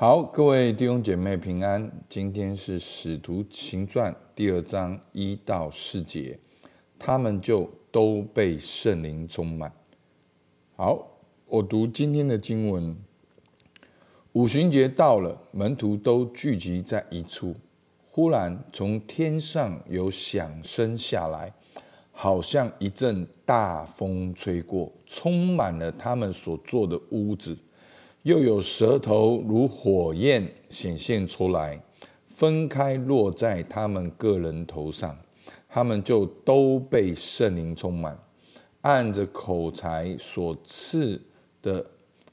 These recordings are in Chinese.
好，各位弟兄姐妹平安。今天是使徒行传第二章一到四节，他们就都被圣灵充满。好，我读今天的经文。五旬节到了，门徒都聚集在一处。忽然从天上有响声下来，好像一阵大风吹过，充满了他们所坐的屋子。又有舌头如火焰显现出来，分开落在他们个人头上，他们就都被圣灵充满，按着口才所赐的，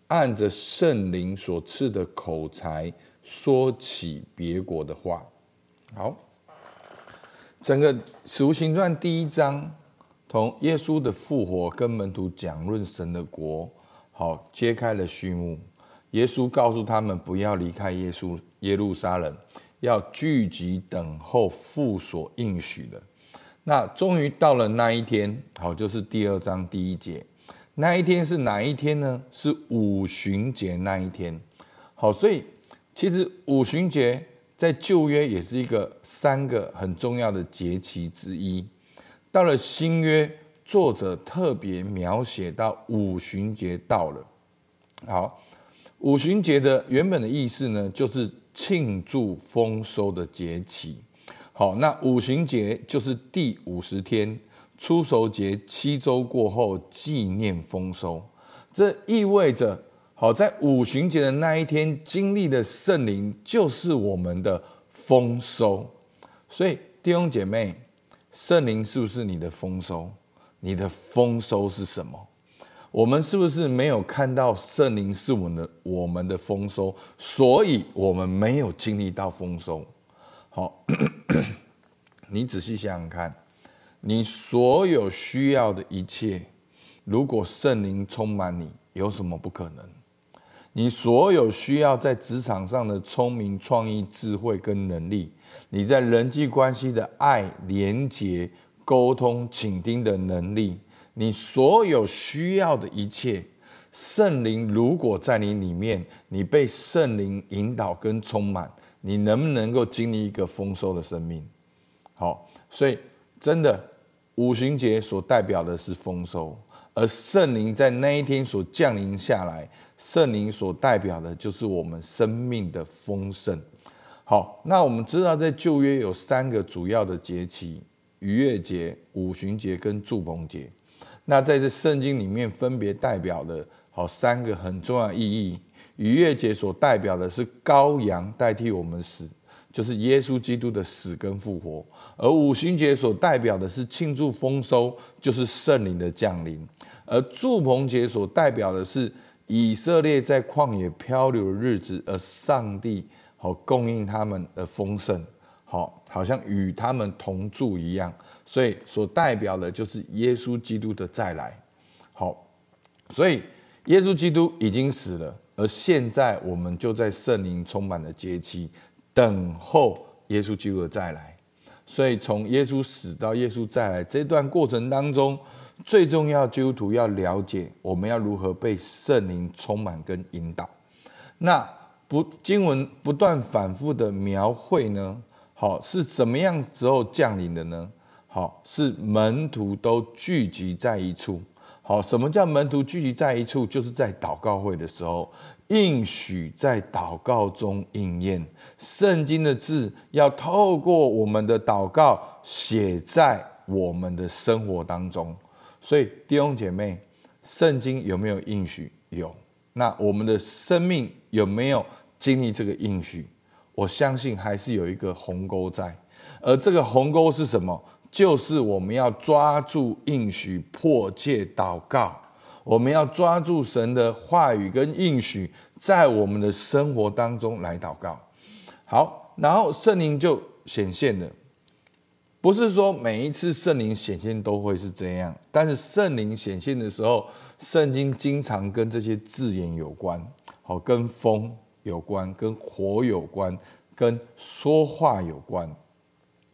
按着圣灵所赐的口才说起别国的话。好，整个使徒行传第一章，从耶稣的复活跟门徒讲论神的国，好，揭开了序幕。耶稣告诉他们不要离开耶稣耶路撒冷，要聚集等候父所应许的。那终于到了那一天，好，就是第二章第一节。那一天是哪一天呢？是五旬节那一天。好，所以其实五旬节在旧约也是一个三个很重要的节期之一。到了新约，作者特别描写到五旬节到了。好。五旬节的原本的意思呢，就是庆祝丰收的节期。好，那五旬节就是第五十天，初熟节七周过后纪念丰收。这意味着，好，在五旬节的那一天经历的圣灵，就是我们的丰收。所以弟兄姐妹，圣灵是不是你的丰收？你的丰收是什么？我们是不是没有看到圣灵是我们的我们的丰收，所以我们没有经历到丰收？好，你仔细想想看，你所有需要的一切，如果圣灵充满你，有什么不可能？你所有需要在职场上的聪明、创意、智慧跟能力，你在人际关系的爱、连结、沟通、倾听的能力。你所有需要的一切，圣灵如果在你里面，你被圣灵引导跟充满，你能不能够经历一个丰收的生命？好，所以真的五旬节所代表的是丰收，而圣灵在那一天所降临下来，圣灵所代表的就是我们生命的丰盛。好，那我们知道在旧约有三个主要的节期：逾越节、五旬节跟祝棚节。那在这圣经里面，分别代表的好三个很重要意义。逾越节所代表的是羔羊代替我们死，就是耶稣基督的死跟复活；而五旬节所代表的是庆祝丰收，就是圣灵的降临；而祝棚节所代表的是以色列在旷野漂流的日子，而上帝好供应他们的丰盛。好，好像与他们同住一样，所以所代表的就是耶稣基督的再来。好，所以耶稣基督已经死了，而现在我们就在圣灵充满的节期，等候耶稣基督的再来。所以从耶稣死到耶稣再来这段过程当中，最重要基督徒要了解，我们要如何被圣灵充满跟引导。那不经文不断反复的描绘呢？好，是怎么样时候降临的呢？好，是门徒都聚集在一处。好，什么叫门徒聚集在一处？就是在祷告会的时候，应许在祷告中应验。圣经的字要透过我们的祷告写在我们的生活当中。所以弟兄姐妹，圣经有没有应许？有。那我们的生命有没有经历这个应许？我相信还是有一个鸿沟在，而这个鸿沟是什么？就是我们要抓住应许，迫切祷告。我们要抓住神的话语跟应许，在我们的生活当中来祷告。好，然后圣灵就显现了。不是说每一次圣灵显现都会是这样，但是圣灵显现的时候，圣经经常跟这些字眼有关。好，跟风。有关，跟火有关，跟说话有关。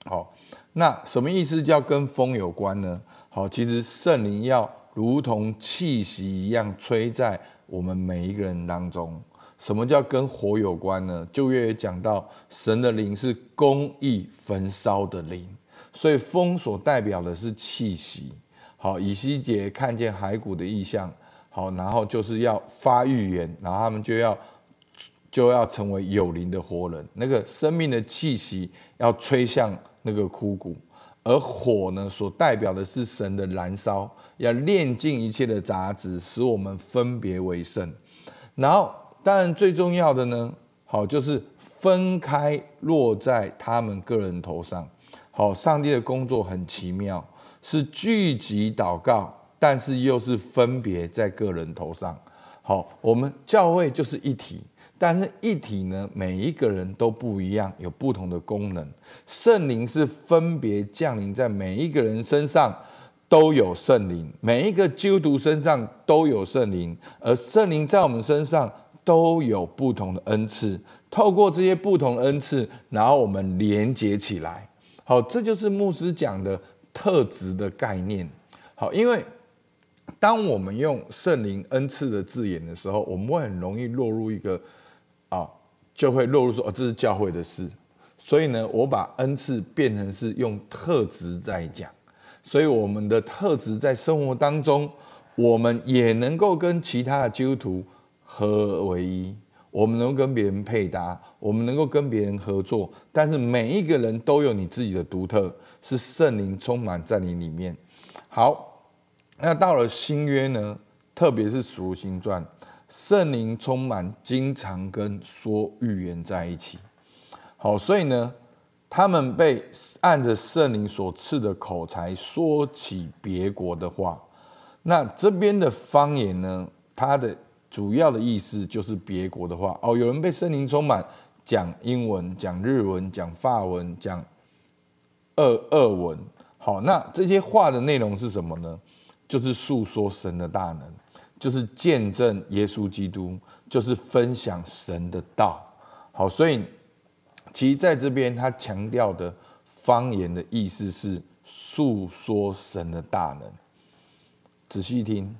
好，那什么意思叫跟风有关呢？好，其实圣灵要如同气息一样吹在我们每一个人当中。什么叫跟火有关呢？旧约也讲到，神的灵是公义焚烧的灵，所以风所代表的是气息。好，以西结看见骸骨的异象，好，然后就是要发预言，然后他们就要就要成为有灵的活人，那个生命的气息要吹向那个枯骨，而火呢，所代表的是神的燃烧，要炼尽一切的杂质，使我们分别为圣。然后，当然最重要的呢，好，就是分开落在他们个人头上。好，上帝的工作很奇妙。是聚集祷告，但是又是分别在个人头上。好，我们教会就是一体，但是一体呢，每一个人都不一样，有不同的功能。圣灵是分别降临在每一个人身上，都有圣灵；每一个基督徒身上都有圣灵，而圣灵在我们身上都有不同的恩赐。透过这些不同的恩赐，然后我们连接起来。好，这就是牧师讲的。特质的概念，好，因为当我们用圣灵恩赐的字眼的时候，我们会很容易落入一个啊，就会落入说哦，这是教会的事。所以呢，我把恩赐变成是用特质在讲，所以我们的特质在生活当中，我们也能够跟其他的基督徒合而为一。我们能够跟别人配搭，我们能够跟别人合作，但是每一个人都有你自己的独特，是圣灵充满在你里面。好，那到了新约呢，特别是使徒行传，圣灵充满，经常跟说预言在一起。好，所以呢，他们被按着圣灵所赐的口才说起别国的话。那这边的方言呢，它的。主要的意思就是别国的话哦，有人被圣灵充满，讲英文、讲日文、讲法文、讲俄俄文。好，那这些话的内容是什么呢？就是诉说神的大能，就是见证耶稣基督，就是分享神的道。好，所以其实在这边他强调的方言的意思是诉说神的大能。仔细听。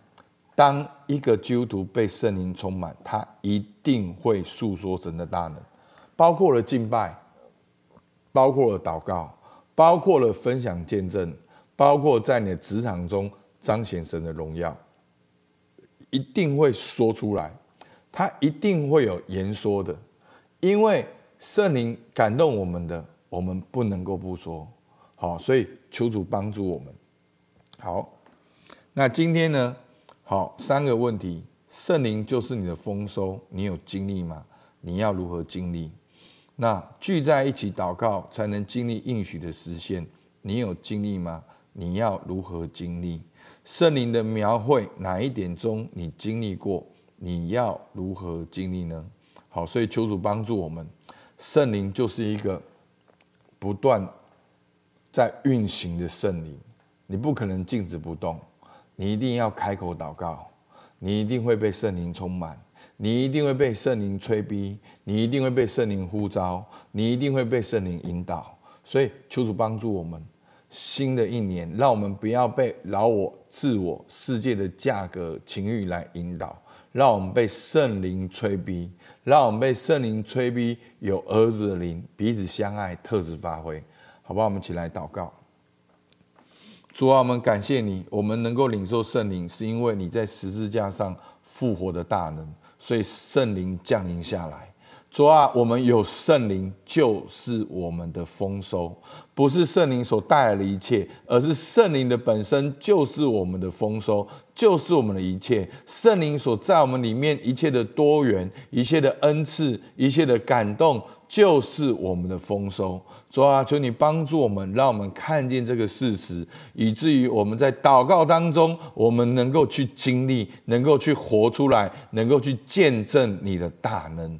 当一个基督徒被圣灵充满，他一定会诉说神的大能，包括了敬拜，包括了祷告，包括了分享见证，包括在你的职场中彰显神的荣耀，一定会说出来。他一定会有言说的，因为圣灵感动我们的，我们不能够不说。好，所以求主帮助我们。好，那今天呢？好，三个问题：圣灵就是你的丰收，你有经历吗？你要如何经历？那聚在一起祷告才能经历应许的实现，你有经历吗？你要如何经历？圣灵的描绘哪一点中你经历过？你要如何经历呢？好，所以求主帮助我们，圣灵就是一个不断在运行的圣灵，你不可能静止不动。你一定要开口祷告，你一定会被圣灵充满，你一定会被圣灵催逼，你一定会被圣灵呼召，你一定会被圣灵引导。所以，求主帮助我们，新的一年，让我们不要被老我、自我、世界的价格、情欲来引导，让我们被圣灵催逼，让我们被圣灵催逼，有儿子的灵，彼此相爱，特质发挥，好不好？我们一起来祷告。主啊，我们感谢你，我们能够领受圣灵，是因为你在十字架上复活的大能，所以圣灵降临下来。主啊，我们有圣灵，就是我们的丰收，不是圣灵所带来的一切，而是圣灵的本身就是我们的丰收，就是我们的一切。圣灵所在我们里面一切的多元，一切的恩赐，一切的感动。就是我们的丰收，主啊，求你帮助我们，让我们看见这个事实，以至于我们在祷告当中，我们能够去经历，能够去活出来，能够去见证你的大能。